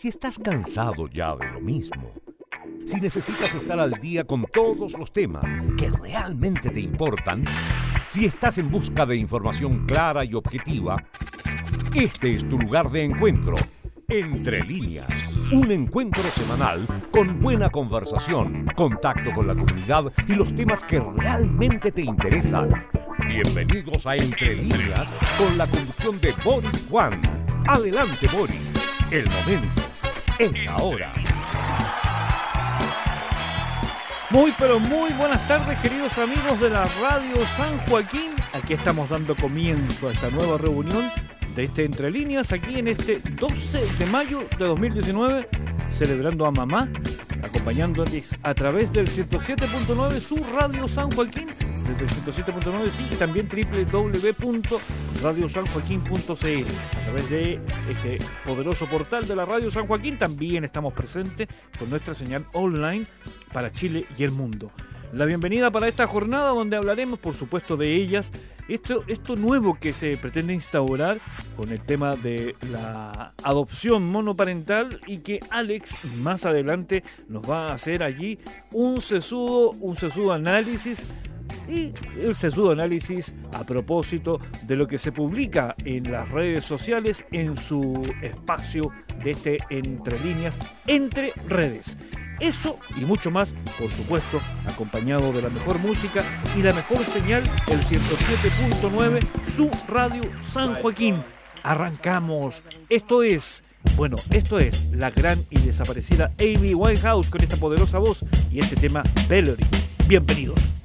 Si estás cansado ya de lo mismo, si necesitas estar al día con todos los temas que realmente te importan, si estás en busca de información clara y objetiva, este es tu lugar de encuentro. Entre líneas, un encuentro semanal con buena conversación, contacto con la comunidad y los temas que realmente te interesan. Bienvenidos a Entre líneas con la conducción de Boris Juan. Adelante Boris, el momento es ahora. Muy pero muy buenas tardes queridos amigos de la Radio San Joaquín. Aquí estamos dando comienzo a esta nueva reunión de este Entre Líneas aquí en este 12 de mayo de 2019 celebrando a mamá acompañándoles a través del 107.9 su Radio San Joaquín desde el 107.9 sí, y también www.radiosanjoaquín.cl a través de este poderoso portal de la Radio San Joaquín también estamos presentes con nuestra señal online para Chile y el mundo. La bienvenida para esta jornada donde hablaremos por supuesto de ellas, esto, esto nuevo que se pretende instaurar con el tema de la adopción monoparental y que Alex más adelante nos va a hacer allí un sesudo, un sesudo análisis y el sesudo análisis a propósito de lo que se publica en las redes sociales en su espacio de este Entre líneas, entre redes. Eso y mucho más, por supuesto, acompañado de la mejor música y la mejor señal, el 107.9, su radio San Joaquín. Arrancamos. Esto es, bueno, esto es la gran y desaparecida Amy Winehouse con esta poderosa voz y este tema Valerie. Bienvenidos.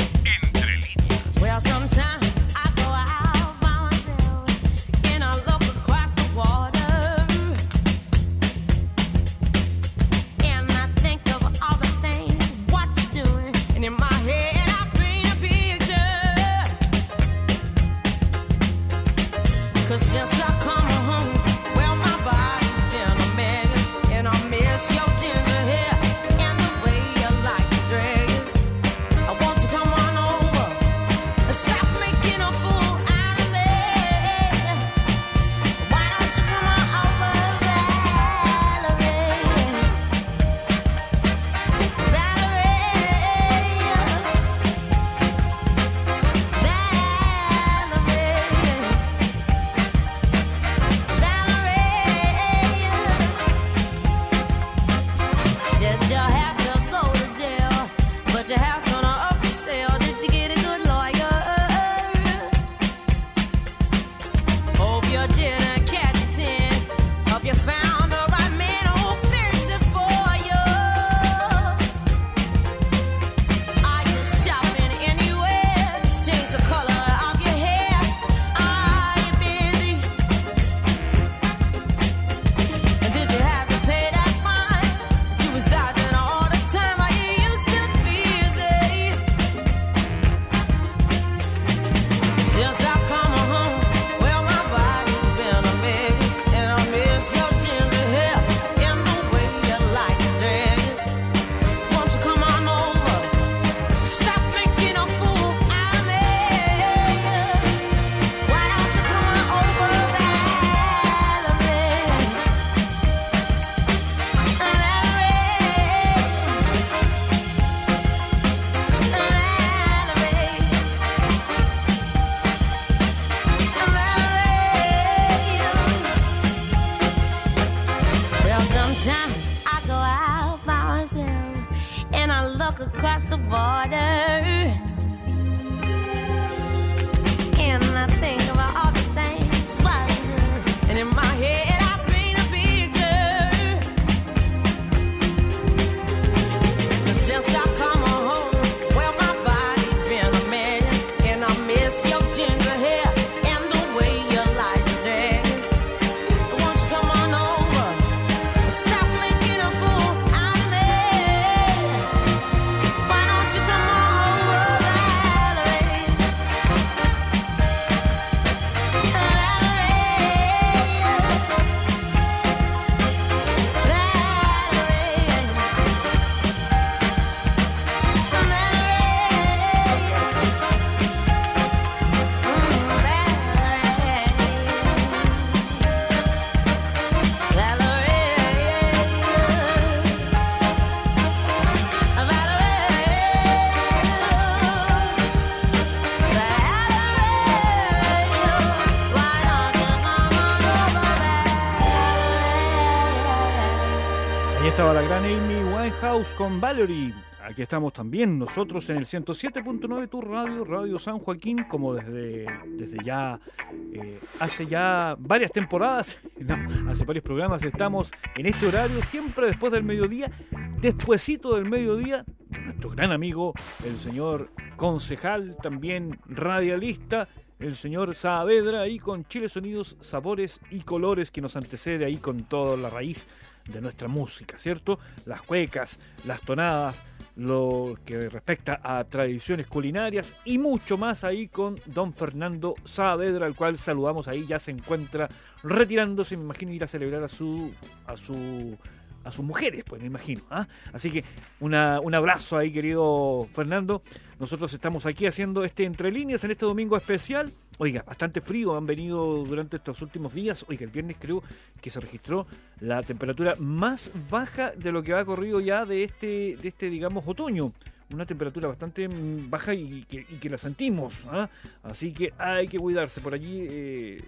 Con Valerie. Aquí estamos también nosotros en el 107.9 Tu Radio, Radio San Joaquín, como desde, desde ya, eh, hace ya varias temporadas, hace varios programas estamos en este horario, siempre después del mediodía, despuesito del mediodía, nuestro gran amigo, el señor concejal, también radialista, el señor Saavedra, ahí con Chile Sonidos, Sabores y Colores, que nos antecede ahí con toda la raíz de nuestra música, ¿cierto? Las cuecas, las tonadas, lo que respecta a tradiciones culinarias y mucho más ahí con don Fernando Saavedra, al cual saludamos ahí, ya se encuentra retirándose, me imagino ir a celebrar a su a su a sus mujeres, pues me imagino. ¿ah? Así que un abrazo ahí, querido Fernando. Nosotros estamos aquí haciendo este Entre Líneas en este domingo especial. Oiga, bastante frío han venido durante estos últimos días. Oiga, el viernes creo que se registró la temperatura más baja de lo que ha corrido ya de este, de este digamos, otoño una temperatura bastante mm, baja y que, la sentimos. ¿ah? Así que hay que cuidarse. Por allí eh,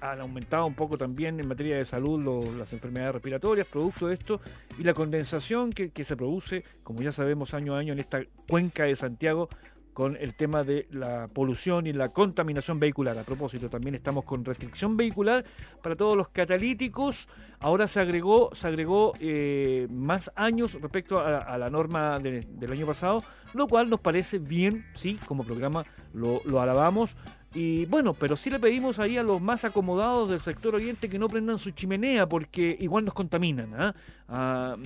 han aumentado un poco también en materia de salud las enfermedades respiratorias, producto de esto, y la condensación que, que se produce, como ya sabemos, año a año en esta cuenca de Santiago con el tema de la polución y la contaminación vehicular. A propósito, también estamos con restricción vehicular para todos los catalíticos. Ahora se agregó, se agregó eh, más años respecto a, la norma del año pasado, lo cual nos parece bien, sí, como programa lo, alabamos. Y bueno, pero sí le pedimos ahí a los más acomodados del sector oriente que no prendan su chimenea porque igual nos contaminan. ¿ah? Ah,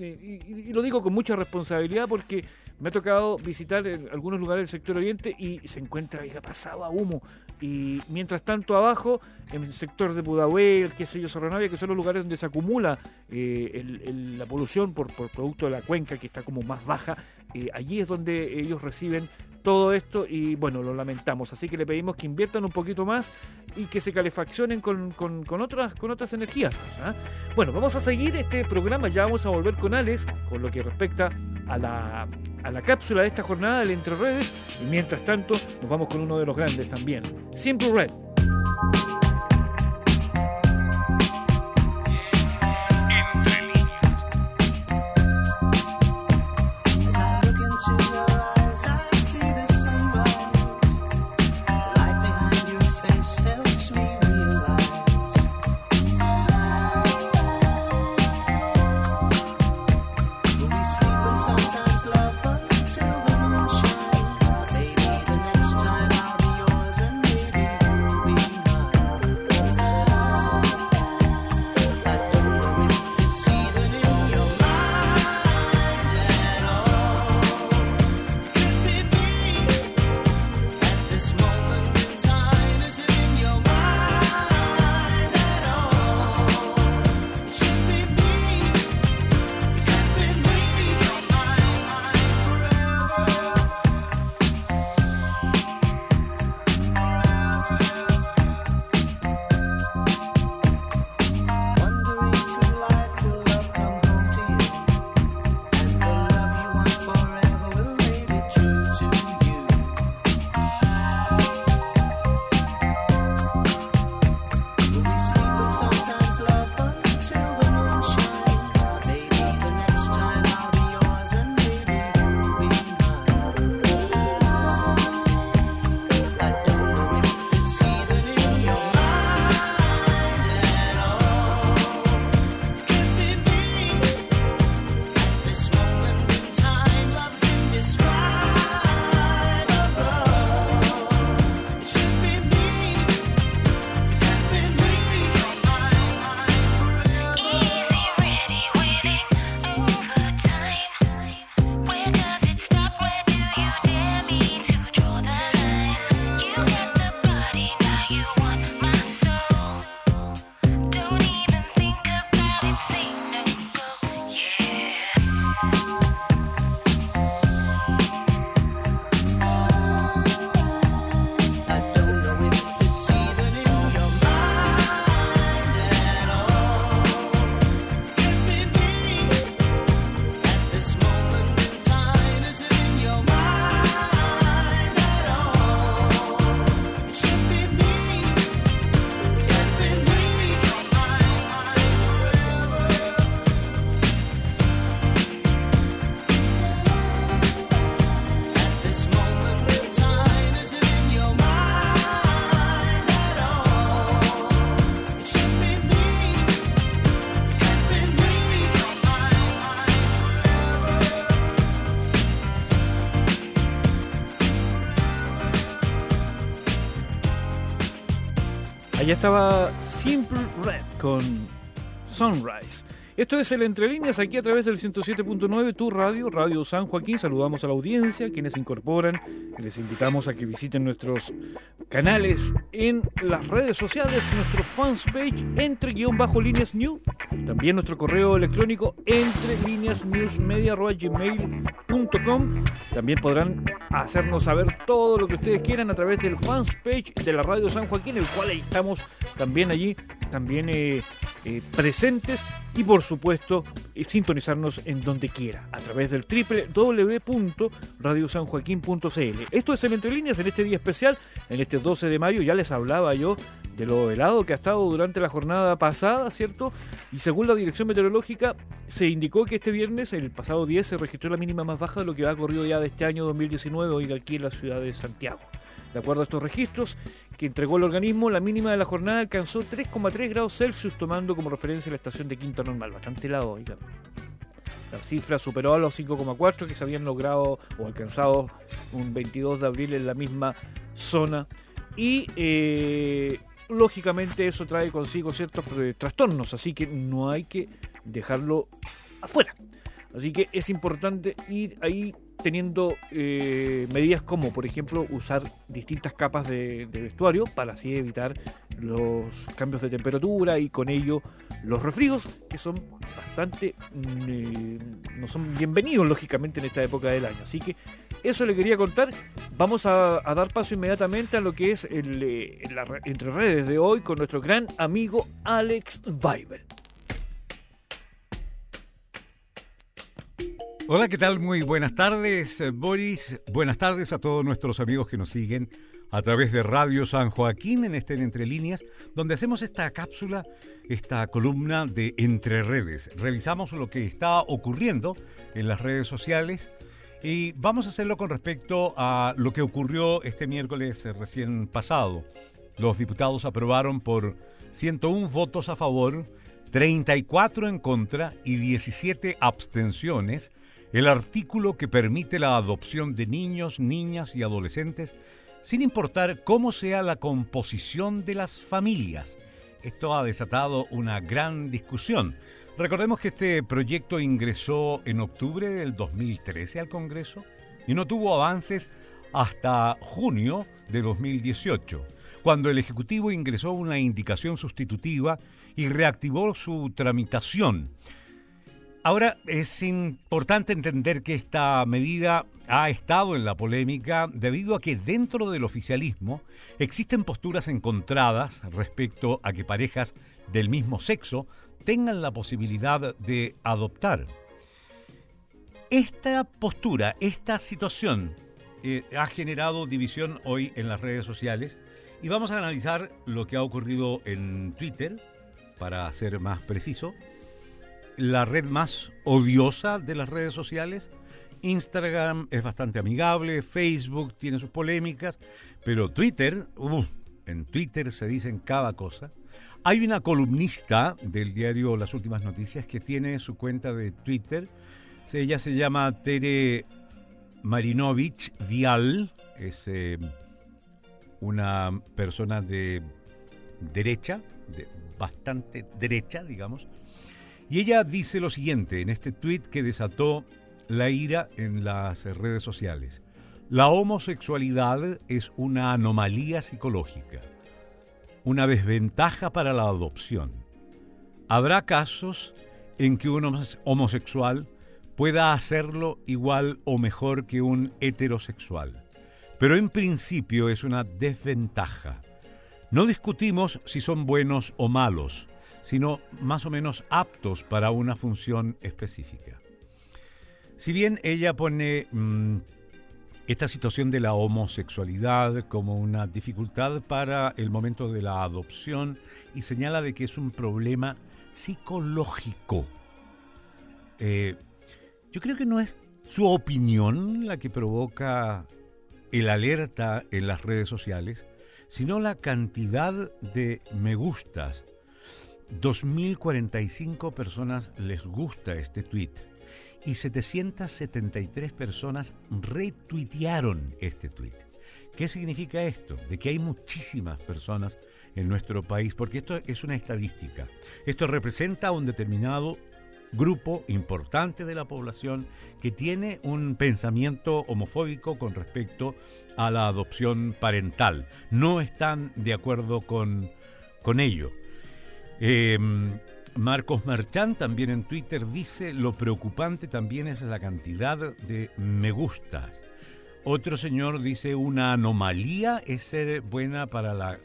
y, lo digo con mucha responsabilidad porque me ha tocado visitar en algunos lugares del sector oriente y se encuentra hija, pasado a humo. Y mientras tanto abajo, en el sector de Pudahuel, qué sé yo, Sorronavia, que son los lugares donde se acumula eh, la polución por, producto de la cuenca que está como más baja, eh, allí es donde ellos reciben todo esto y bueno, lo lamentamos. Así que le pedimos que inviertan un poquito más y que se calefaccionen con, otras, con otras energías. ¿ah? Bueno, vamos a seguir este programa, ya vamos a volver con Alex con lo que respecta a la, a la cápsula de esta jornada del Entre Redes y mientras tanto nos vamos con uno de los grandes también, Simple Red. Con Sunrise. Esto es el Entre Líneas aquí a través del 107.9, tu radio, Radio San Joaquín. Saludamos a la audiencia, quienes se incorporan. Les invitamos a que visiten nuestros canales en las redes sociales, nuestro fans page entre guion bajo líneas new. También nuestro correo electrónico entre líneas gmail.com. También podrán hacernos saber todo lo que ustedes quieran a través del fans page de la Radio San Joaquín, el cual ahí estamos también allí, también eh, eh, presentes y por supuesto eh, sintonizarnos en donde quiera a través del www.radiosanjoaquín.cl. Esto es el Entre Líneas en este día especial, en este 12 de mayo, ya les hablaba yo de lo helado que ha estado durante la jornada pasada, ¿cierto? Y según la Dirección Meteorológica, se indicó que este viernes, el pasado 10, se registró la mínima más baja de lo que ha ocurrido ya de este año 2019, hoy aquí en la ciudad de Santiago. De acuerdo a estos registros que entregó el organismo, la mínima de la jornada alcanzó 3,3 grados Celsius, tomando como referencia la estación de Quinta Normal. Bastante helado, oiga. La cifra superó a los 5,4 que se habían logrado o alcanzado un 22 de abril en la misma zona. Y eh, lógicamente eso trae consigo ciertos eh, trastornos, así que no hay que dejarlo afuera. Así que es importante ir ahí teniendo eh, medidas como, por ejemplo, usar distintas capas de, vestuario para así evitar los cambios de temperatura y con ello los resfríos, que son bastante, mm, eh, no son bienvenidos lógicamente en esta época del año. Así que eso le quería contar. Vamos a, dar paso inmediatamente a lo que es el, eh, entre redes de hoy con nuestro gran amigo Alex Weibel. Hola, ¿qué tal? Muy buenas tardes, eh, Boris. Buenas tardes a todos nuestros amigos que nos siguen a través de Radio San Joaquín en este Entre Líneas, donde hacemos esta cápsula, esta columna de Entre Redes. Revisamos lo que está ocurriendo en las redes sociales y vamos a hacerlo con respecto a lo que ocurrió este miércoles eh, recién pasado. Los diputados aprobaron por 101 votos a favor, 34 en contra y 17 abstenciones el artículo que permite la adopción de niños, niñas y adolescentes sin importar cómo sea la composición de las familias. Esto ha desatado una gran discusión. Recordemos que este proyecto ingresó en octubre del 2013 al Congreso y no tuvo avances hasta junio de 2018, cuando el Ejecutivo ingresó una indicación sustitutiva y reactivó su tramitación. Ahora es importante entender que esta medida ha estado en la polémica debido a que dentro del oficialismo existen posturas encontradas respecto a que parejas del mismo sexo tengan la posibilidad de adoptar. Esta postura, esta situación eh, ha generado división hoy en las redes sociales y vamos a analizar lo que ha ocurrido en Twitter, para ser más preciso, la red más odiosa de las redes sociales. Instagram es bastante amigable, Facebook tiene sus polémicas, pero Twitter, en Twitter se dicen cada cosa. Hay una columnista del diario Las Últimas Noticias que tiene su cuenta de Twitter. Ella se llama Tere Marinovich Vial, es eh, una persona de derecha, de bastante derecha, digamos, y ella dice lo siguiente en este tuit que desató la ira en las redes sociales. La homosexualidad es una anomalía psicológica, una desventaja para la adopción. Habrá casos en que un homosexual pueda hacerlo igual o mejor que un heterosexual, pero en principio es una desventaja. No discutimos si son buenos o malos, sino más o menos aptos para una función específica. Si bien ella pone mm, esta situación de la homosexualidad como una dificultad para el momento de la adopción y señala de que es un problema psicológico, eh, yo creo que no es su opinión la que provoca el alerta en las redes sociales, sino la cantidad de me gustas 2.045 personas les gusta este tweet y 773 personas retuitearon este tweet. ¿Qué significa esto? De que hay muchísimas personas en nuestro país, porque esto es una estadística. Esto representa a un determinado grupo importante de la población que tiene un pensamiento homofóbico con respecto a la adopción parental. No están de acuerdo con, con ello. Em, Marcos Marchán también en Twitter dice, lo preocupante también es la cantidad de me gustas. Otro señor dice, una anomalía es ser buena para la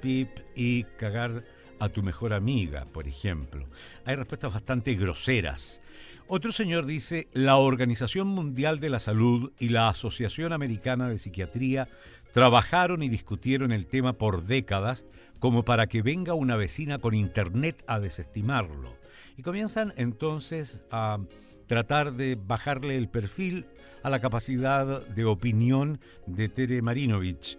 pip y cagar a tu mejor amiga, por ejemplo. Hay respuestas bastante groseras. Otro señor dice, la Organización Mundial de la Salud y la Asociación Americana de Psiquiatría trabajaron y discutieron el tema por décadas como para que venga una vecina con internet a desestimarlo. Y comienzan entonces a tratar de bajarle el perfil a la capacidad de opinión de Tere Marinovich.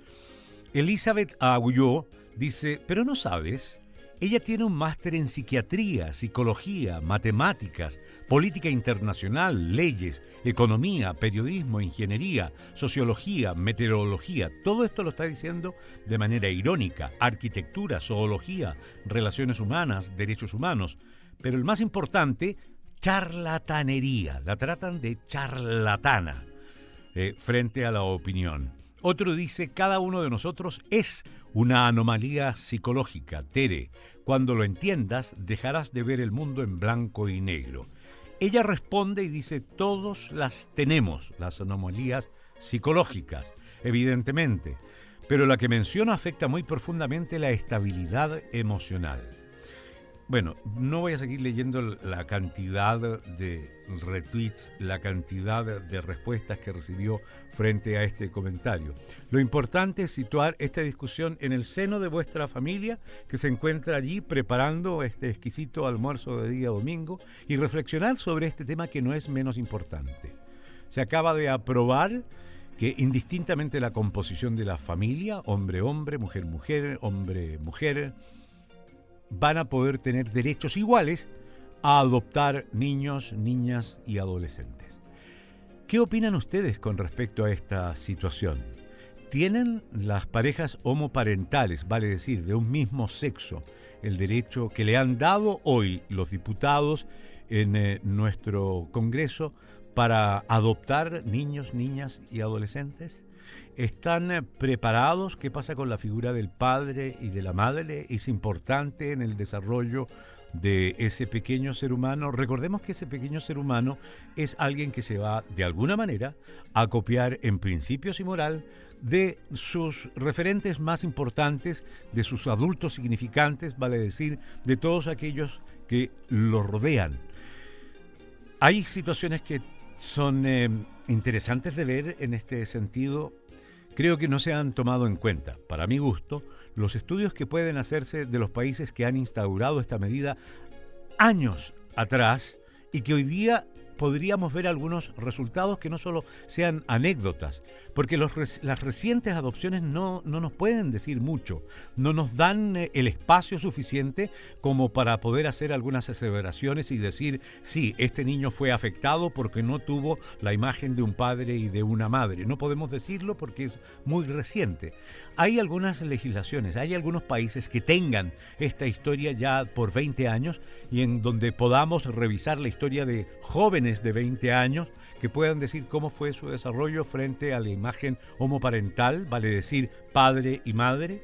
Elizabeth Agulló dice, pero no sabes, ella tiene un máster en psiquiatría, psicología, matemáticas, política internacional, leyes, economía, periodismo, ingeniería, sociología, meteorología. Todo esto lo está diciendo de manera irónica. Arquitectura, zoología, relaciones humanas, derechos humanos. Pero el más importante, charlatanería. La tratan de charlatana eh, frente a la opinión. Otro dice, cada uno de nosotros es una anomalía psicológica. Tere, cuando lo entiendas, dejarás de ver el mundo en blanco y negro. Ella responde y dice, todos las tenemos, las anomalías psicológicas, evidentemente, pero la que menciona afecta muy profundamente la estabilidad emocional. Bueno, no voy a seguir leyendo la cantidad de retweets, la cantidad de respuestas que recibió frente a este comentario. Lo importante es situar esta discusión en el seno de vuestra familia que se encuentra allí preparando este exquisito almuerzo de día domingo y reflexionar sobre este tema que no es menos importante. Se acaba de aprobar que indistintamente la composición de la familia, hombre-hombre, mujer-mujer, hombre-mujer, van a poder tener derechos iguales a adoptar niños, niñas y adolescentes. ¿Qué opinan ustedes con respecto a esta situación? ¿Tienen las parejas homoparentales, vale decir, de un mismo sexo, el derecho que le han dado hoy los diputados en eh, nuestro Congreso para adoptar niños, niñas y adolescentes? ¿Están eh, preparados? ¿Qué pasa con la figura del padre y de la madre? ¿Es importante en el desarrollo de ese pequeño ser humano? Recordemos que ese pequeño ser humano es alguien que se va, de alguna manera, a copiar en principios y moral de sus referentes más importantes, de sus adultos significantes, vale decir, de todos aquellos que lo rodean. Hay situaciones que son eh, interesantes de ver en este sentido. Creo que no se han tomado en cuenta, para mi gusto, los estudios que pueden hacerse de los países que han instaurado esta medida años atrás y que hoy día podríamos ver algunos resultados que no solo sean anécdotas, porque las recientes adopciones no, no, nos pueden decir mucho, no nos dan eh, el espacio suficiente como para poder hacer algunas aseveraciones y decir, sí, este niño fue afectado porque no tuvo la imagen de un padre y de una madre. No podemos decirlo porque es muy reciente. Hay algunas legislaciones, hay algunos países que tengan esta historia ya por 20 años y en donde podamos revisar la historia de jóvenes de 20 años que puedan decir cómo fue su desarrollo frente a la imagen homoparental, vale decir padre y madre.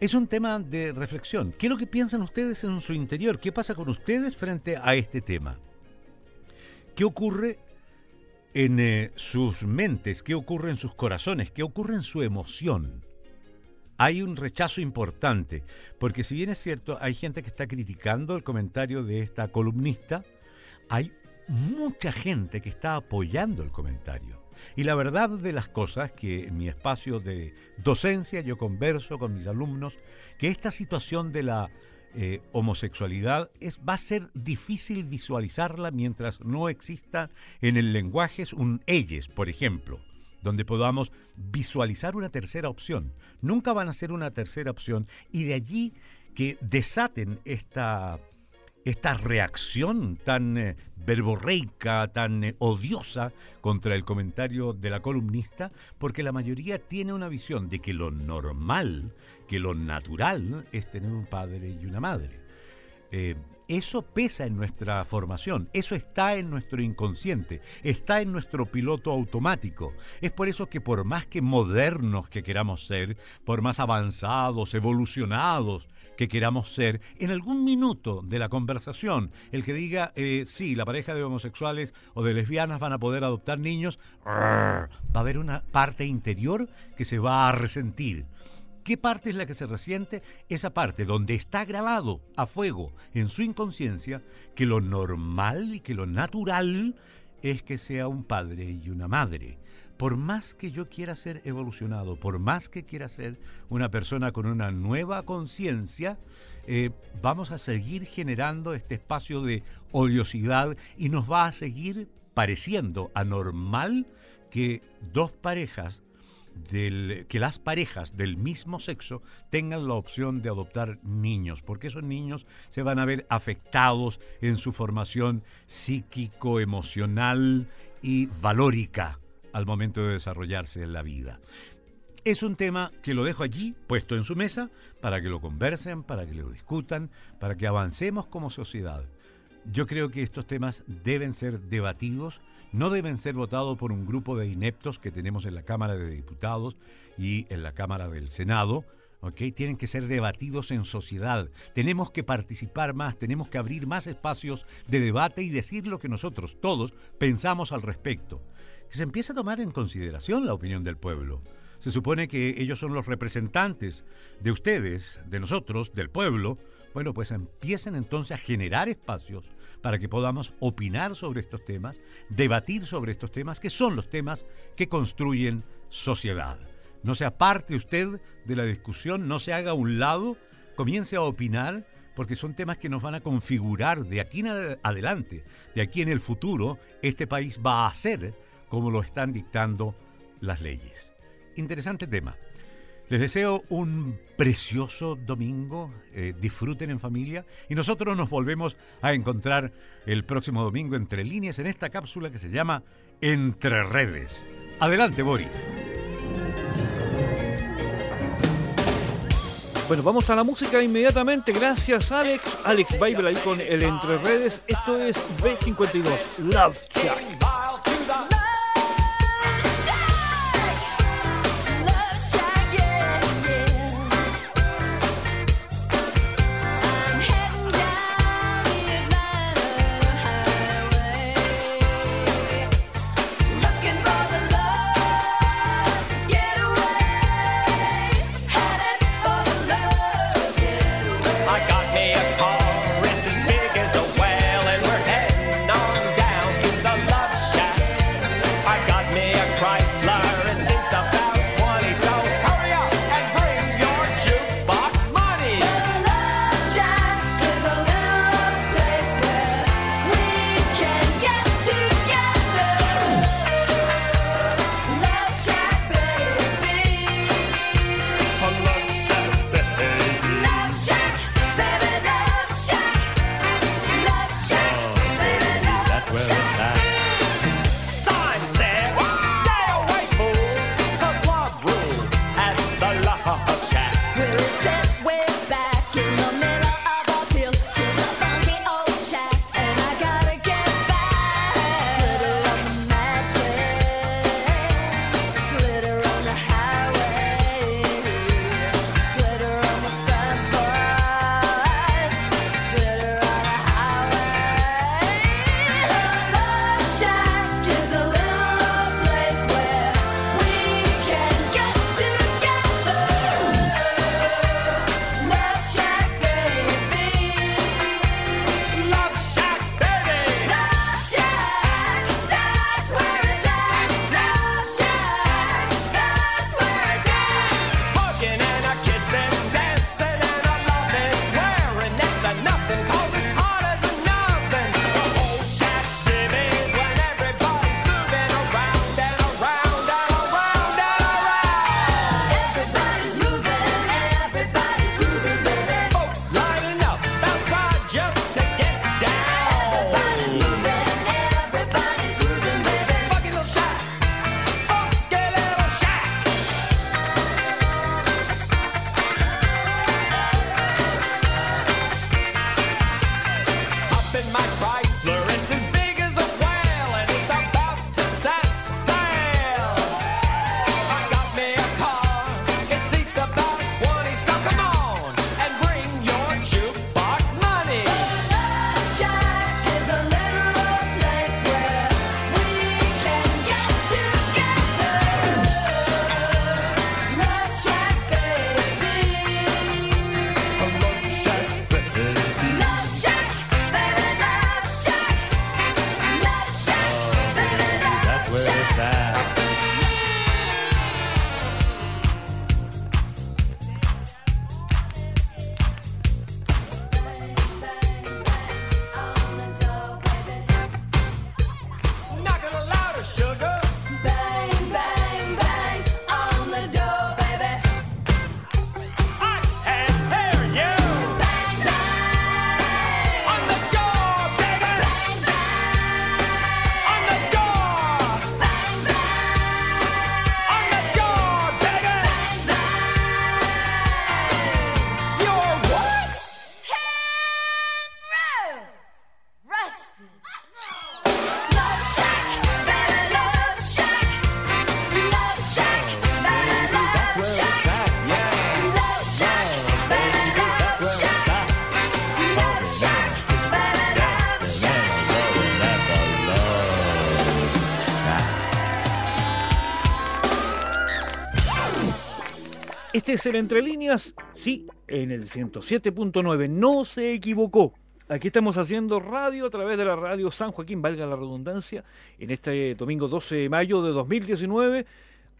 Es un tema de reflexión. ¿Qué es lo que piensan ustedes en su interior? ¿Qué pasa con ustedes frente a este tema? ¿Qué ocurre en eh, sus mentes, qué ocurre en sus corazones, qué ocurre en su emoción. Hay un rechazo importante, porque si bien es cierto, hay gente que está criticando el comentario de esta columnista, hay mucha gente que está apoyando el comentario. Y la verdad de las cosas, que en mi espacio de docencia yo converso con mis alumnos, que esta situación de la eh, homosexualidad es, va a ser difícil visualizarla mientras no exista en el lenguaje un ellos, por ejemplo, donde podamos visualizar una tercera opción. Nunca van a ser una tercera opción y de allí que desaten esta, esta reacción tan eh, verborreica, tan eh, odiosa contra el comentario de la columnista, porque la mayoría tiene una visión de que lo normal, que lo natural es tener un padre y una madre. Eh, eso pesa en nuestra formación, eso está en nuestro inconsciente, está en nuestro piloto automático. Es por eso que por más que modernos que queramos ser, por más avanzados, evolucionados que queramos ser, en algún minuto de la conversación, el que diga, eh, sí, la pareja de homosexuales o de lesbianas van a poder adoptar niños, va a haber una parte interior que se va a resentir ¿Qué parte es la que se resiente? Esa parte donde está grabado a fuego en su inconsciencia que lo normal y que lo natural es que sea un padre y una madre. Por más que yo quiera ser evolucionado, por más que quiera ser una persona con una nueva conciencia, eh, vamos a seguir generando este espacio de odiosidad y nos va a seguir pareciendo anormal que dos parejas que las parejas del mismo sexo tengan la opción de adoptar niños, porque esos niños se van a ver afectados en su formación psíquico, emocional y valórica al momento de desarrollarse en la vida. Es un tema que lo dejo allí, puesto en su mesa, para que lo conversen, para que lo discutan, para que avancemos como sociedad. Yo creo que estos temas deben ser debatidos no deben ser votados por un grupo de ineptos que tenemos en la Cámara de Diputados y en la Cámara del Senado. ¿okay? Tienen que ser debatidos en sociedad. Tenemos que participar más, tenemos que abrir más espacios de debate y decir lo que nosotros todos pensamos al respecto. Que se empiece a tomar en consideración la opinión del pueblo. Se supone que ellos son los representantes de ustedes, de nosotros, del pueblo. Bueno, pues empiecen entonces a generar espacios para que podamos opinar sobre estos temas, debatir sobre estos temas, que son los temas que construyen sociedad. No se aparte usted de la discusión, no se haga a un lado, comience a opinar, porque son temas que nos van a configurar de aquí en adelante, de aquí en el futuro, este país va a ser como lo están dictando las leyes. Interesante tema. Les deseo un precioso domingo, eh, disfruten en familia y nosotros nos volvemos a encontrar el próximo domingo entre líneas en esta cápsula que se llama Entre Redes. Adelante, Boris. Bueno, vamos a la música inmediatamente. Gracias, Alex. Alex Bible ahí con el Entre Redes. Esto es B52, Love Jack. Es el Entre Líneas, sí, en el 107.9, no se equivocó. Aquí estamos haciendo radio a través de la radio San Joaquín, valga la redundancia, en este domingo 12 de mayo de 2019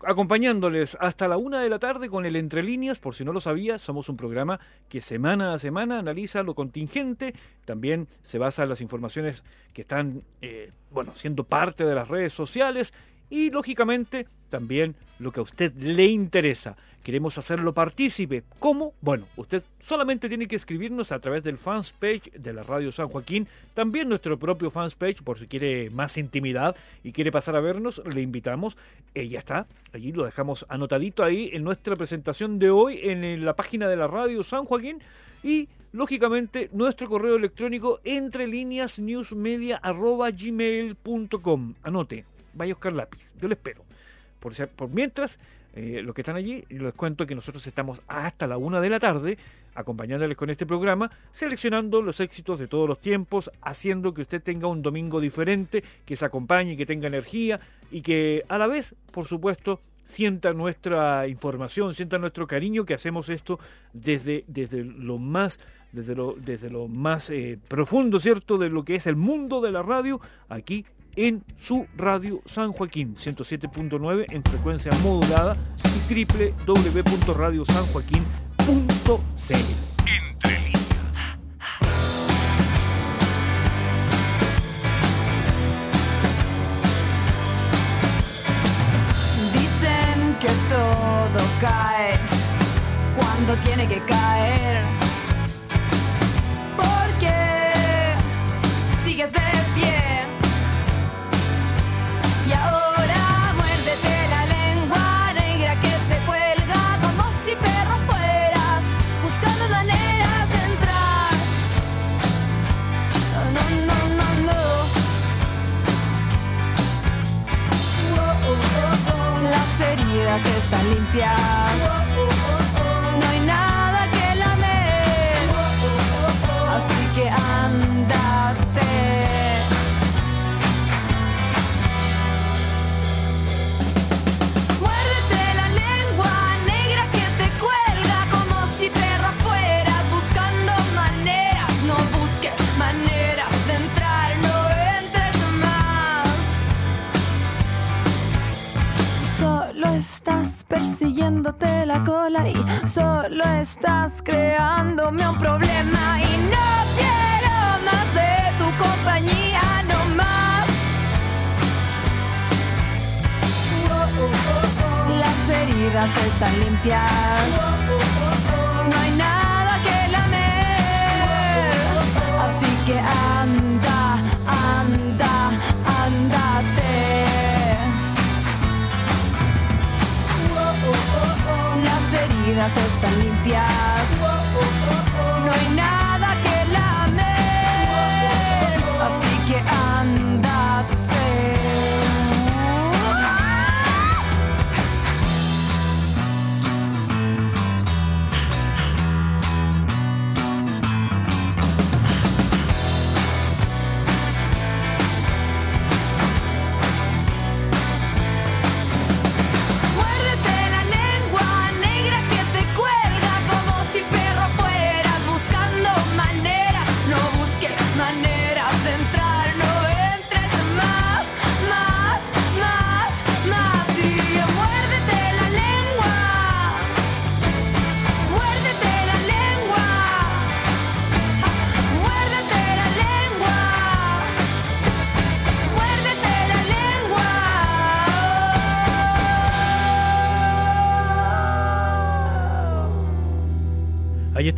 acompañándoles hasta la una de la tarde con el Entre Líneas, por si no lo sabía, somos un programa que semana a semana analiza lo contingente, también se basa en las informaciones que están, eh, bueno, siendo parte de las redes sociales y lógicamente también lo que a usted le interesa. Queremos hacerlo partícipe. ¿Cómo? Bueno, usted solamente tiene que escribirnos a través del fans page de la Radio San Joaquín, también nuestro propio fans page por si quiere más intimidad y quiere pasar a vernos, le invitamos. Eh, ya está, allí lo dejamos anotadito ahí en nuestra presentación de hoy en la página de la Radio San Joaquín y lógicamente nuestro correo electrónico entre líneas newsmedia gmail.com. Anote, vaya a buscar lápiz, yo le espero. Por, por mientras, eh, los que están allí, les cuento que nosotros estamos hasta la una de la tarde acompañándoles con este programa, seleccionando los éxitos de todos los tiempos, haciendo que usted tenga un domingo diferente, que se acompañe, que tenga energía y que a la vez, por supuesto, sienta nuestra información, sienta nuestro cariño, que hacemos esto desde, desde lo más desde desde más eh, profundo, ¿cierto?, de lo que es el mundo de la radio, aquí en su radio San Joaquín 107.9 en frecuencia modulada y www.radiosanjoaquín.cl. Entre líneas. Dicen que todo cae cuando tiene que caer. Están limpias. No hay nada que lamer. Así que andate. Muérdete la lengua negra que te cuelga como si perra fueras buscando maneras. No busques maneras de entrar, no entres más. Solo estás persiguiéndote la cola y solo estás creándome un problema. Y no quiero más de tu compañía, no más. Las heridas están limpias, no hay nada que lamer, así que anda, Heridas están limpias.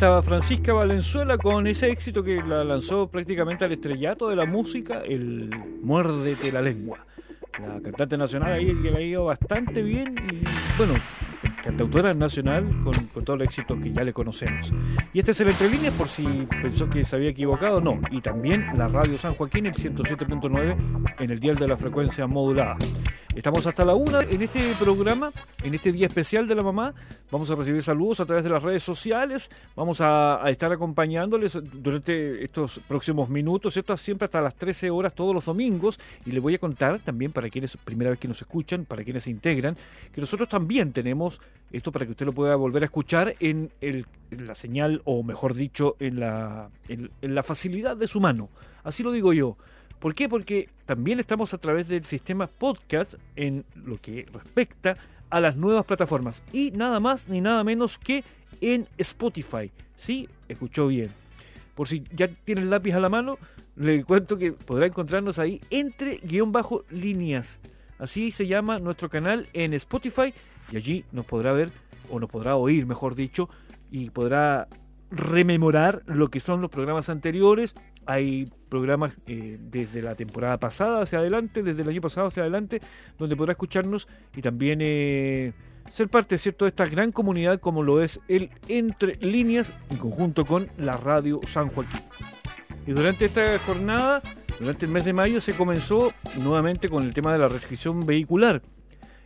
Estaba Francisca Valenzuela con ese éxito que la lanzó prácticamente al estrellato de la música, el Muérdete la lengua. La cantante nacional ahí que ha ido bastante bien y bueno, cantautora nacional con, con todo el éxito que ya le conocemos. Y este es el Entre Líneas por si pensó que se había equivocado, no. Y también la radio San Joaquín, el 107.9 en el dial de la frecuencia modulada. Estamos hasta la una en este programa, en este día especial de la mamá. Vamos a recibir saludos a través de las redes sociales. Vamos a, estar acompañándoles durante estos próximos minutos, esto siempre hasta las 13 horas todos los domingos. Y les voy a contar también para quienes primera vez que nos escuchan, para quienes se integran, que nosotros también tenemos esto para que usted lo pueda volver a escuchar en, la señal, o mejor dicho, en la facilidad de su mano. Así lo digo yo. ¿Por qué? Porque también estamos a través del sistema podcast en lo que respecta a las nuevas plataformas. Y nada más ni nada menos que en Spotify. ¿Sí? Escuchó bien. Por si ya tiene el lápiz a la mano, le cuento que podrá encontrarnos ahí entre guion bajo líneas. Así se llama nuestro canal en Spotify y allí nos podrá ver o nos podrá oír, mejor dicho, y podrá rememorar lo que son los programas anteriores. Hay programas eh, desde la temporada pasada hacia adelante, desde el año pasado hacia adelante, donde podrá escucharnos y también eh, ser parte ¿cierto? de esta gran comunidad como lo es el Entre Líneas en conjunto con la Radio San Joaquín. Y durante esta jornada, durante el mes de mayo, se comenzó nuevamente con el tema de la restricción vehicular.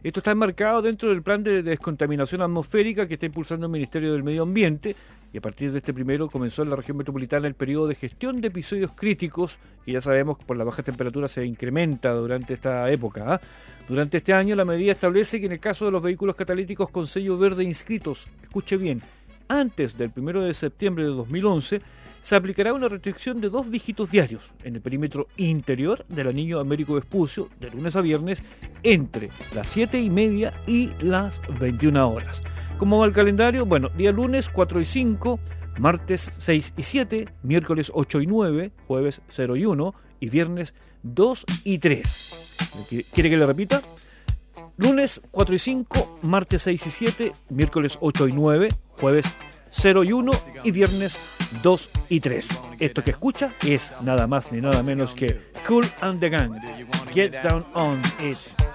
Esto está enmarcado dentro del plan de descontaminación atmosférica que está impulsando el Ministerio del Medio Ambiente y a partir de este primero comenzó en la región metropolitana el periodo de gestión de episodios críticos que ya sabemos que por la baja temperatura se incrementa durante esta época. ¿ah? Durante este año la medida establece que en el caso de los vehículos catalíticos con sello verde inscritos, escuche bien, antes del 1 de septiembre de 2011, se aplicará una restricción de dos dígitos diarios en el perímetro interior del anillo Américo Vespucio de lunes a viernes entre las 7 y media y las 21 horas. ¿Cómo va el calendario? Bueno, día lunes 4 y 5, martes 6 y 7, miércoles 8 y 9, jueves 0 y 1 y viernes 2 y 3. ¿Quiere que le repita? Lunes 4 y 5, martes 6 y 7, miércoles 8 y 9, jueves 0 y 1 y viernes 2 y 3. Esto que escucha es nada más ni nada menos que Cool and the Gang. Get down on it.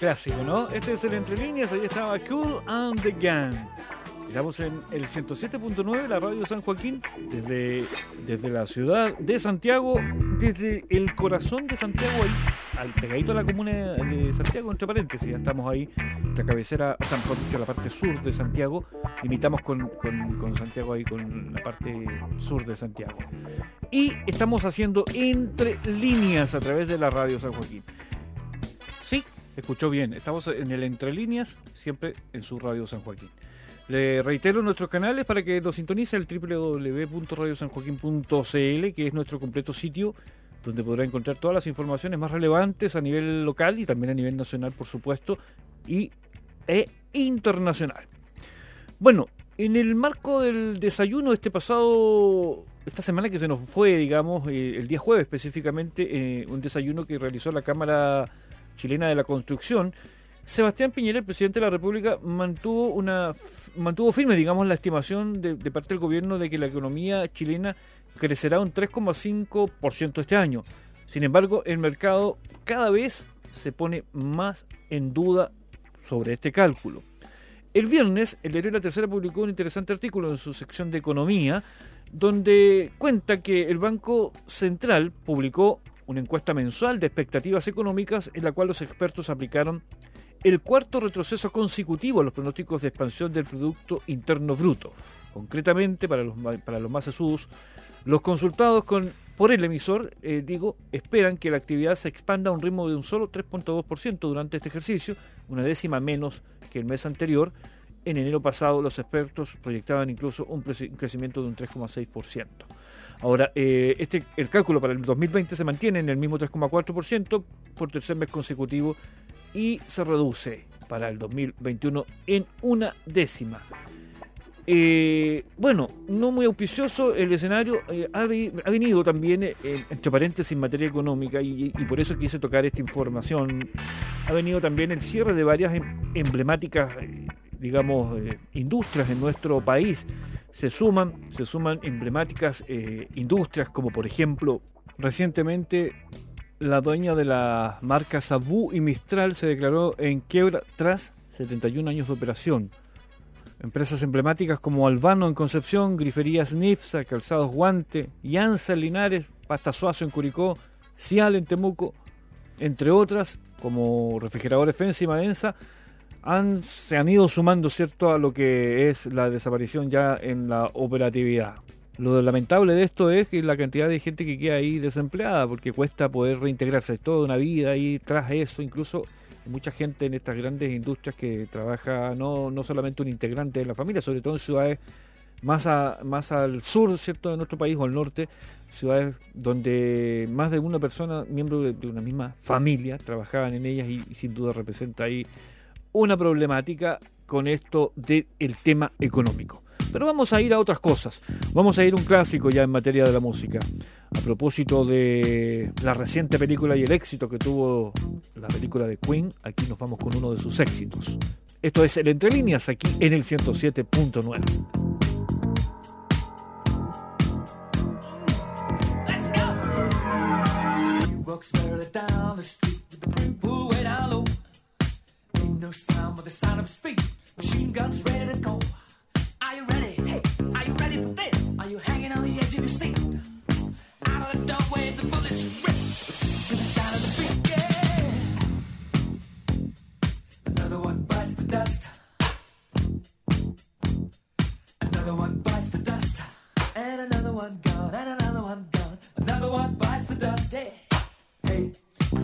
clásico, ¿no? Este es el Entre Líneas, ahí estaba Cool and the Gang. Estamos en el 107.9, la radio San Joaquín, desde, desde la ciudad de Santiago, desde el corazón de Santiago, ahí, al pegadito a la comuna de Santiago, entre paréntesis, ya estamos ahí, la cabecera, o sea, mejor dicho, la parte sur de Santiago, limitamos con, con- con Santiago ahí, con la parte sur de Santiago. Y estamos haciendo Entre Líneas a través de la radio San Joaquín. Escuchó bien. Estamos en el Entre Líneas, siempre en su radio San Joaquín. Le reitero nuestros canales para que nos sintonice el www.radiosanjoaquín.cl, que es nuestro completo sitio donde podrá encontrar todas las informaciones más relevantes a nivel local y también a nivel nacional, por supuesto, y e internacional. Bueno, en el marco del desayuno este pasado, esta semana que se nos fue, digamos, eh, el día jueves específicamente, eh, un desayuno que realizó la Cámara Chilena de la Construcción, Sebastián Piñera, el presidente de la República, mantuvo una mantuvo firme, digamos, la estimación de, parte del gobierno de que la economía chilena crecerá un 3,5% este año. Sin embargo, el mercado cada vez se pone más en duda sobre este cálculo. El viernes, el diario La Tercera publicó un interesante artículo en su sección de economía, donde cuenta que el Banco Central publicó una encuesta mensual de expectativas económicas en la cual los expertos aplicaron el cuarto retroceso consecutivo a los pronósticos de expansión del Producto Interno Bruto. Concretamente, para los, para los más sesudos, los consultados con, por el emisor, eh, digo, esperan que la actividad se expanda a un ritmo de un solo 3.2% durante este ejercicio, una décima menos que el mes anterior. En enero pasado los expertos proyectaban incluso un crecimiento de un 3,6%. Ahora, eh, este, el cálculo para el 2020 se mantiene en el mismo 3,4% por tercer mes consecutivo y se reduce para el 2021 en una décima. Eh, bueno, no muy auspicioso el escenario, eh, ha, venido también, entre paréntesis, en materia económica, y, por eso quise tocar esta información, ha venido también el cierre de varias em- emblemáticas, digamos, eh, industrias en nuestro país. Se suman, se suman emblemáticas eh, industrias como por ejemplo, recientemente la dueña de las marcas Sabú y Mistral se declaró en quiebra tras 71 años de operación. Empresas emblemáticas como Albano en Concepción, Griferías Nipsa, Calzados Guante, Yanza en Linares, Pasta Suazo en Curicó, Cial en Temuco, entre otras, como refrigeradores Fensa y Madensa, se han ido sumando cierto a lo que es la desaparición ya en la operatividad. Lo lamentable de esto es que la cantidad de gente que queda ahí desempleada, porque cuesta poder reintegrarse, es toda una vida ahí tras eso, incluso mucha gente en estas grandes industrias que trabaja no, no solamente un integrante de la familia, sobre todo en ciudades más, a- más al sur ¿cierto? de nuestro país o al norte, ciudades donde más de una persona, miembro de, una misma familia, trabajaban en ellas y, y sin duda representa ahí una problemática con esto del tema económico. Pero vamos a ir a otras cosas. Vamos a ir a un clásico ya en materia de la música. A propósito de la reciente película y el éxito que tuvo la película de Queen, aquí nos vamos con uno de sus éxitos. Esto es el Entre Líneas aquí en el 107.9. Let's go. She walks barely down the street the way. No sound but the sound of speed. Machine guns ready to go. Are you ready? Hey, are you ready for this? Are you hanging on the edge of your seat? Out of the doorway, the bullets rip to the sound of the beat. Yeah. Another one bites the dust. Another one bites the dust. And another one gone, and another one gone. Another one bites the dust. I'm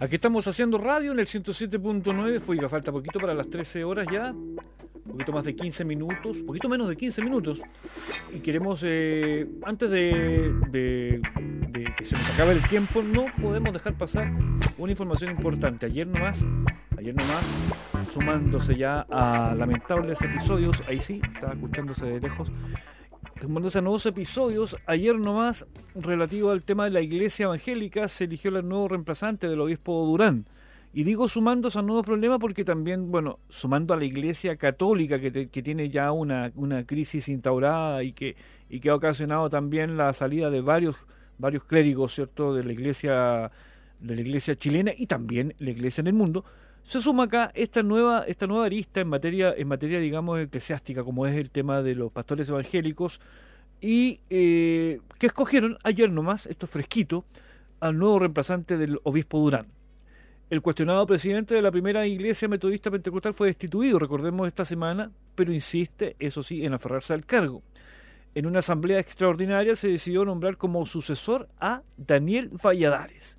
Aquí estamos haciendo radio en el 107.9, fue falta poquito para las 13 horas ya, un poquito más de 15 minutos, poquito menos de 15 minutos. Y queremos, eh, antes de que se nos acabe el tiempo, no podemos dejar pasar una información importante. Ayer nomás, ayer nomás, sumándose ya a lamentables episodios, ahí sí, estaba escuchándose de lejos, sumándose a nuevos episodios, ayer nomás, relativo al tema de la iglesia evangélica, se eligió el nuevo reemplazante del obispo Durán. Y digo sumándose a nuevos problemas porque también, bueno, sumando a la iglesia católica que, que tiene ya una, una crisis instaurada y que, y que ha ocasionado también la salida de varios, varios clérigos, ¿cierto?, de la iglesia, de la iglesia chilena y también la iglesia en el mundo, se suma acá esta nueva, esta nueva arista en materia, en materia, digamos, eclesiástica, como es el tema de los pastores evangélicos, y eh, que escogieron ayer nomás, esto es fresquito, al nuevo reemplazante del obispo Durán. El cuestionado presidente de la primera iglesia metodista pentecostal fue destituido, recordemos esta semana, pero insiste, eso sí, en aferrarse al cargo. En una asamblea extraordinaria se decidió nombrar como sucesor a Daniel Valladares.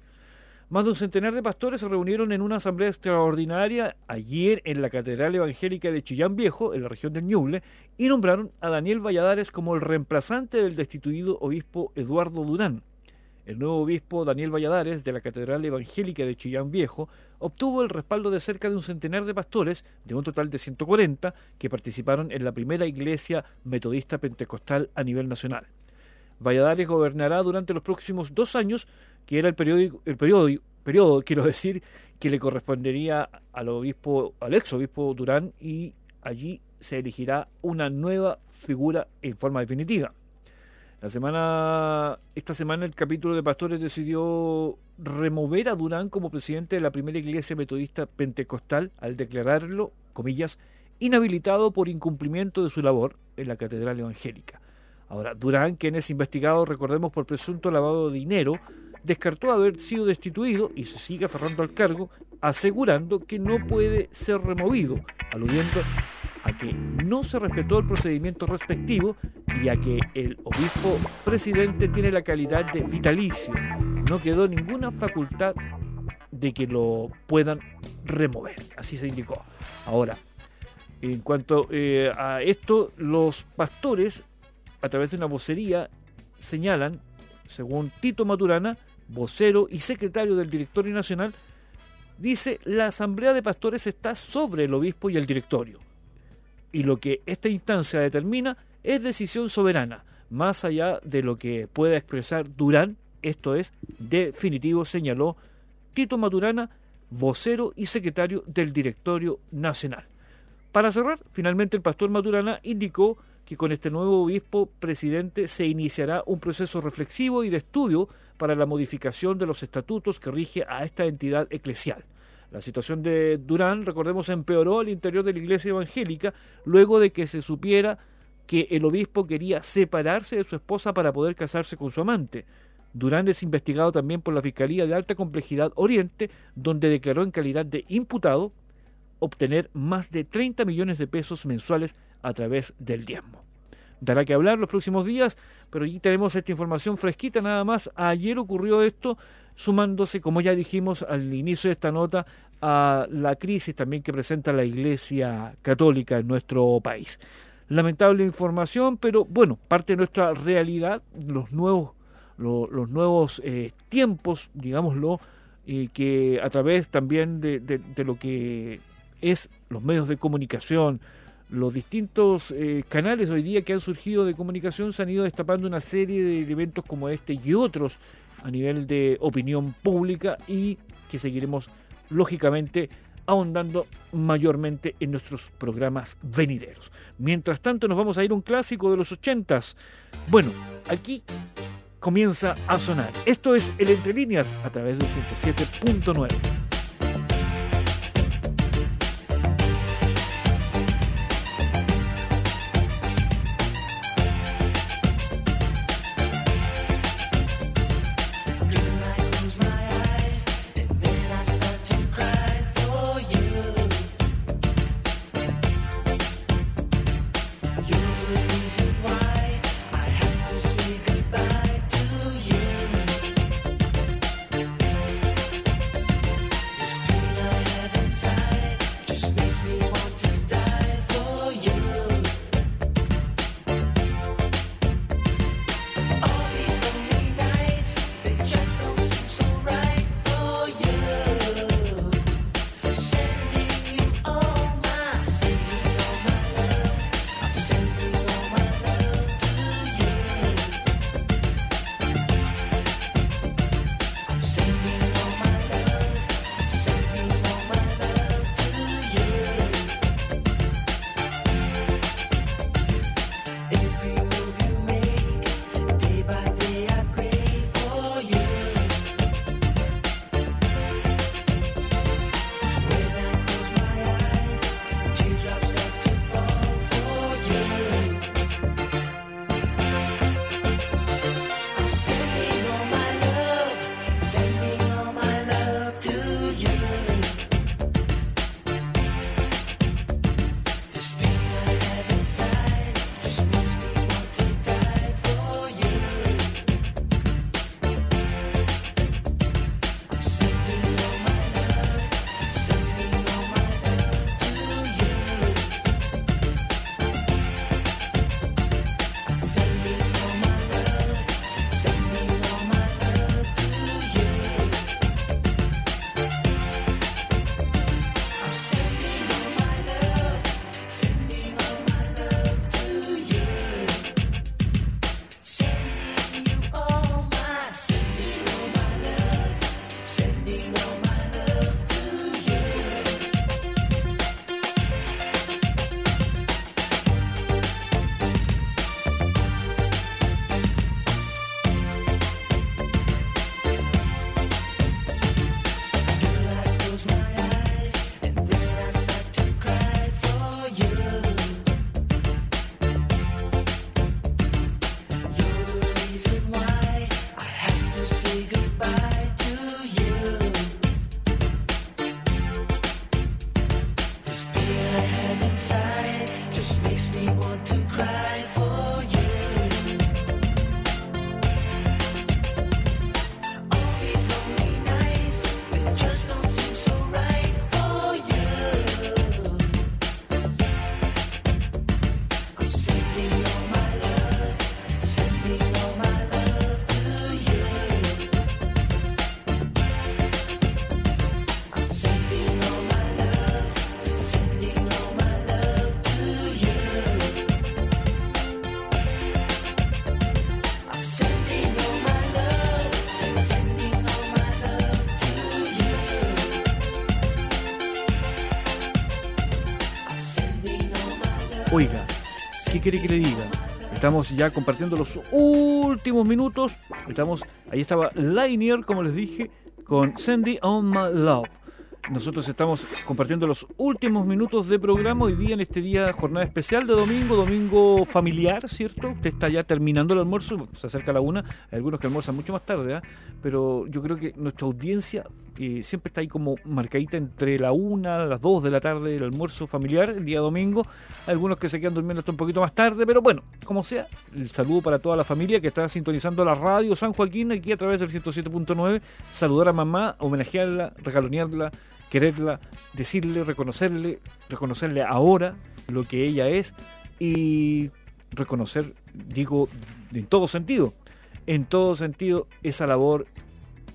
Más de un centenar de pastores se reunieron en una asamblea extraordinaria ayer en la Catedral Evangélica de Chillán Viejo, en la región del Ñuble, y nombraron a Daniel Valladares como el reemplazante del destituido obispo Eduardo Durán. El nuevo obispo Daniel Valladares de la Catedral Evangélica de Chillán Viejo obtuvo el respaldo de cerca de un centenar de pastores, de un total de 140, que participaron en la primera iglesia metodista pentecostal a nivel nacional. Valladares gobernará durante los próximos dos años, que era el periodo, el periodo quiero decir, que le correspondería al obispo, al ex obispo Durán, y allí se elegirá una nueva figura en forma definitiva. La semana, esta semana el capítulo de pastores decidió remover a Durán como presidente de la primera iglesia metodista pentecostal al declararlo, comillas, inhabilitado por incumplimiento de su labor en la catedral evangélica. Ahora, Durán, quien es investigado, recordemos, por presunto lavado de dinero, descartó haber sido destituido y se sigue aferrando al cargo, asegurando que no puede ser removido, aludiendo a que no se respetó el procedimiento respectivo y a que el obispo presidente tiene la calidad de vitalicio. No quedó ninguna facultad de que lo puedan remover. Así se indicó. Ahora, en cuanto eh, a esto, los pastores, a través de una vocería, señalan, según Tito Maturana, vocero y secretario del Directorio Nacional, dice, la Asamblea de Pastores está sobre el obispo y el directorio. Y lo que esta instancia determina es decisión soberana, más allá de lo que pueda expresar Durán, esto es definitivo, señaló Tito Maturana, vocero y secretario del Directorio Nacional. Para cerrar, finalmente el pastor Maturana indicó que con este nuevo obispo presidente se iniciará un proceso reflexivo y de estudio para la modificación de los estatutos que rige a esta entidad eclesial. La situación de Durán, recordemos, empeoró al interior de la iglesia evangélica luego de que se supiera que el obispo quería separarse de su esposa para poder casarse con su amante. Durán es investigado también por la Fiscalía de Alta Complejidad Oriente, donde declaró en calidad de imputado obtener más de 30 millones de pesos mensuales a través del diezmo. Dará que hablar los próximos días, pero aquí tenemos esta información fresquita nada más. Ayer ocurrió esto, sumándose, como ya dijimos al inicio de esta nota, a la crisis también que presenta la Iglesia Católica en nuestro país. Lamentable información, pero bueno, parte de nuestra realidad, los nuevos, lo- los nuevos eh, tiempos, digámoslo, eh, que a través también de- de lo que es los medios de comunicación, los distintos eh, canales hoy día que han surgido de comunicación se han ido destapando una serie de elementos como este y otros a nivel de opinión pública y que seguiremos lógicamente ahondando mayormente en nuestros programas venideros. Mientras tanto nos vamos a ir a un clásico de los ochentas. Bueno, aquí comienza a sonar. Esto es el Entre Líneas a través del 107.9. quiere que le diga? Estamos ya compartiendo los últimos minutos. Estamos, ahí estaba Linier, como les dije, con Sandy on My Love. Nosotros estamos compartiendo los últimos minutos de programa hoy día en este día jornada especial de domingo, domingo familiar, ¿cierto? Usted está ya terminando el almuerzo, se acerca la una, hay algunos que almuerzan mucho más tarde, ¿ah? pero yo creo que nuestra audiencia eh, siempre está ahí como marcadita entre la una, las dos de la tarde, el almuerzo familiar, el día domingo, hay algunos que se quedan durmiendo hasta un poquito más tarde, pero bueno, como sea, el saludo para toda la familia que está sintonizando la radio San Joaquín aquí a través del 107.9, saludar a mamá, homenajearla, regalonearla, quererla, decirle, reconocerle, reconocerle ahora lo que ella es y reconocer, digo, en todo sentido, en todo sentido, esa labor,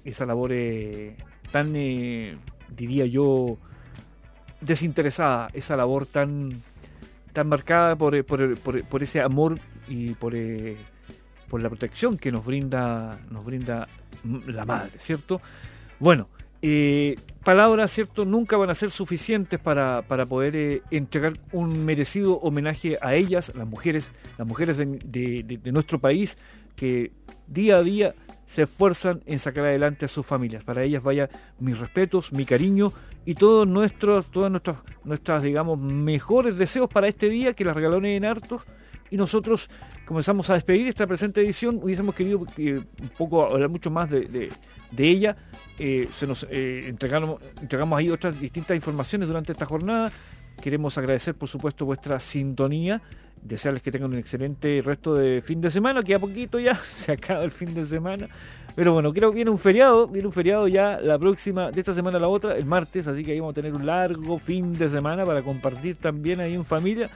esa labor eh, tan, eh, diría yo, desinteresada, esa labor tan, tan marcada por, eh, por, por- ese amor y por, por la protección que nos brinda, nos brinda la madre, ¿cierto? Bueno, palabras, ¿cierto? Nunca van a ser suficientes para, para poder eh, entregar un merecido homenaje a ellas, las mujeres, las mujeres de, nuestro país, que día a día se esfuerzan en sacar adelante a sus familias. Para ellas vaya mis respetos, mi cariño y todos nuestros, todas nuestras, nuestras, digamos, mejores deseos para este día, que las regalones en hartos. Y nosotros comenzamos a despedir esta presente edición. Hubiésemos querido eh, un poco hablar mucho más de, ella. Eh, se nos eh, entregamos ahí otras distintas informaciones durante esta jornada. Queremos agradecer, por supuesto, vuestra sintonía. Desearles que tengan un excelente resto de fin de semana, que a poquito ya se acaba el fin de semana. Pero bueno, creo que viene un feriado, viene un feriado ya la próxima, de esta semana a la otra, el martes, así que ahí vamos a tener un largo fin de semana para compartir también ahí en familia.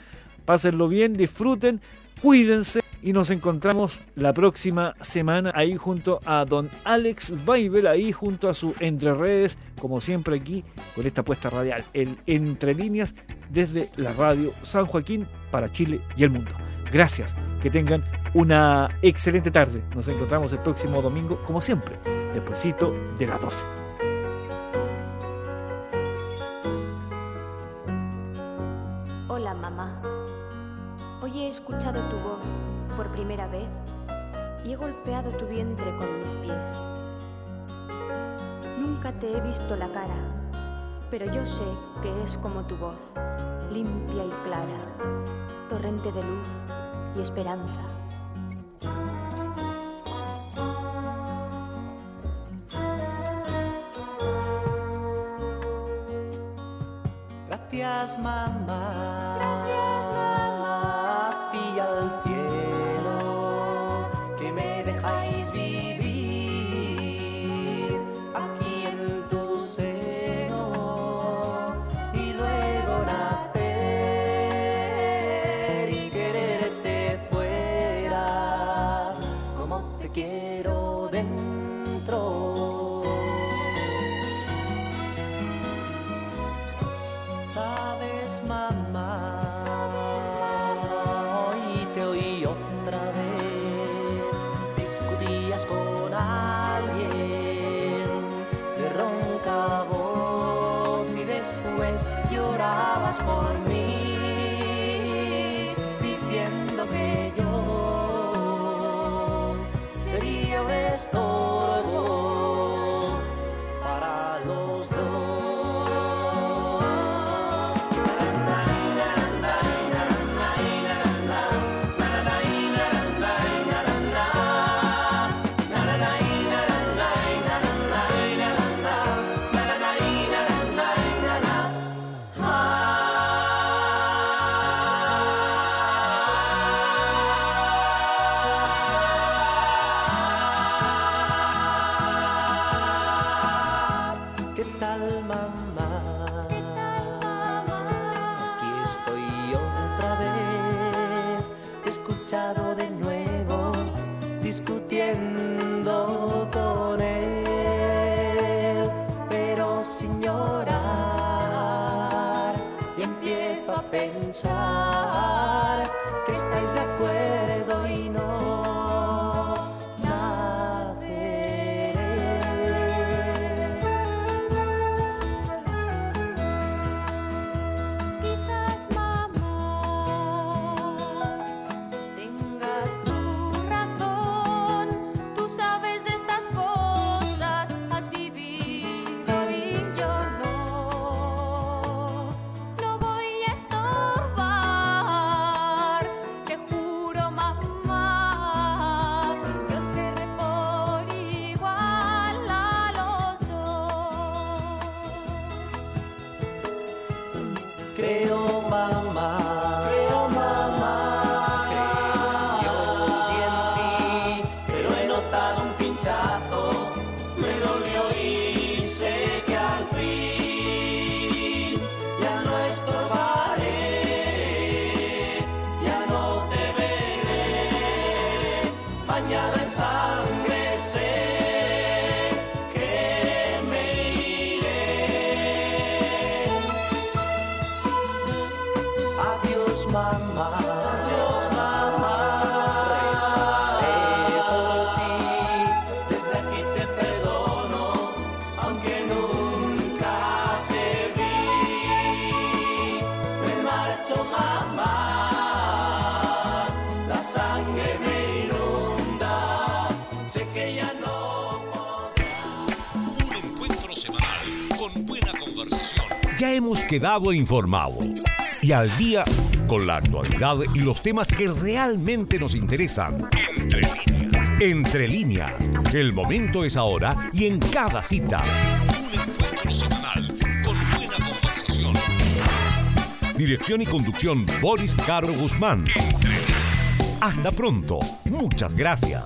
Pásenlo bien, disfruten, cuídense y nos encontramos la próxima semana ahí junto a don Alex Weibel, ahí junto a su Entre Redes, como siempre aquí con esta puesta radial, el Entre Líneas desde la radio San Joaquín para Chile y el mundo. Gracias, que tengan una excelente tarde. Nos encontramos el próximo domingo, como siempre, despuesito de las 12. Hola mamá. Hoy he escuchado tu voz por primera vez y he golpeado tu vientre con mis pies. Nunca te he visto la cara, pero yo sé que es como tu voz, limpia y clara, torrente de luz y esperanza. Gracias mamá. Quedado informados y al día con la actualidad y los temas que realmente nos interesan. Entre líneas. Entre líneas. El momento es ahora y en cada cita. Un encuentro semanal con buena conversación. Dirección y conducción Boris Caro Guzmán. Hasta pronto. Muchas gracias.